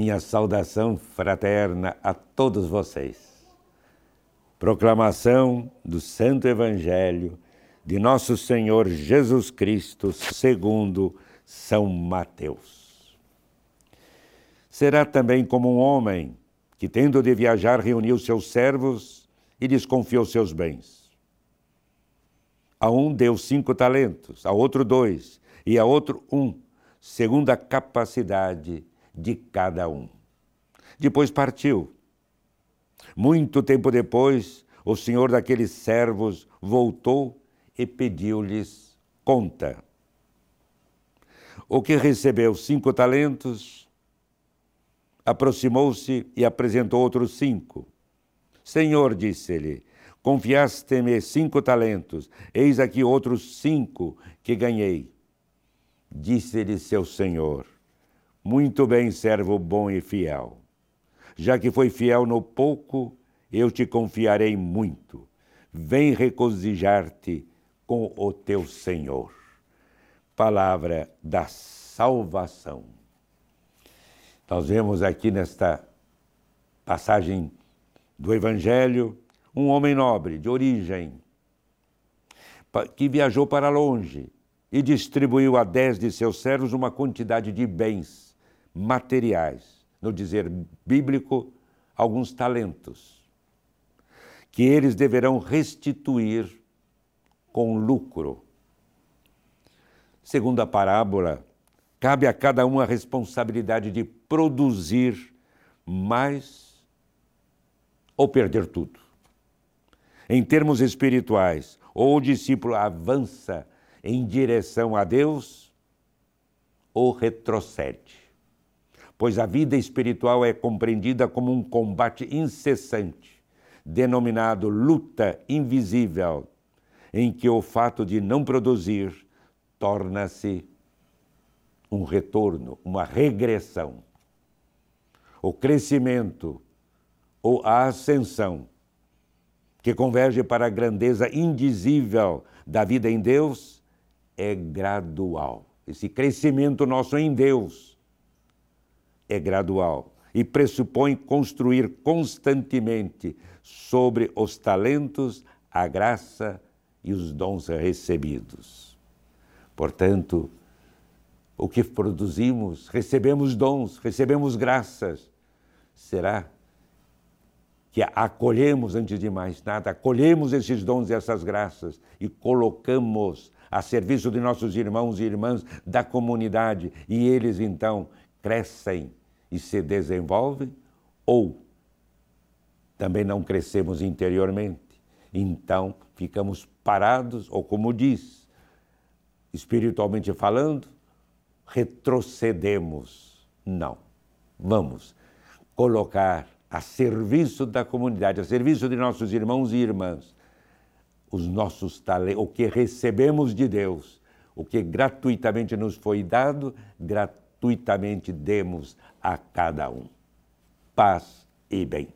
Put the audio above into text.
minha saudação fraterna a todos vocês. Proclamação do Santo Evangelho de Nosso Senhor Jesus Cristo, segundo São Mateus. Será também como um homem que, tendo de viajar, reuniu seus servos e lhes confiou seus bens. A um deu cinco talentos, a outro dois, e a outro um, segundo a capacidade de cada um. Depois partiu. Muito tempo depois, o senhor daqueles servos voltou e pediu-lhes conta. O que recebeu cinco talentos aproximou-se e apresentou outros cinco. Senhor, disse-lhe, confiaste-me cinco talentos, eis aqui outros cinco que ganhei. Disse-lhe seu senhor: Muito bem, servo bom e fiel. Já que foi fiel no pouco, eu te confiarei muito. Vem regozijar-te com o teu Senhor. Palavra da salvação. Nós vemos aqui nesta passagem do Evangelho um homem nobre, de origem, que viajou para longe e distribuiu a dez de seus servos uma quantidade de bens materiais, no dizer bíblico, alguns talentos, que eles deverão restituir com lucro. Segundo a parábola, cabe a cada um a responsabilidade de produzir mais ou perder tudo. Em termos espirituais, ou o discípulo avança em direção a Deus ou retrocede. Pois a vida espiritual é compreendida como um combate incessante, denominado luta invisível em que o fato de não produzir torna-se um retorno, uma regressão. O crescimento ou a ascensão, que converge para a grandeza indizível da vida em Deus, é gradual. Esse crescimento nosso em Deus é gradual e pressupõe construir constantemente sobre os talentos a graça e os dons recebidos. Portanto, o que produzimos, recebemos dons, recebemos graças. Será que acolhemos, antes de mais nada, acolhemos esses dons e essas graças e colocamos a serviço de nossos irmãos e irmãs da comunidade e eles então crescem e se desenvolvem? Ou também não crescemos interiormente? Então ficamos parados, ou como diz, espiritualmente falando, retrocedemos. Não. Vamos colocar a serviço da comunidade, a serviço de nossos irmãos e irmãs, os nossos talentos, o que recebemos de Deus, o que gratuitamente nos foi dado, gratuitamente demos a cada um. Paz e bem.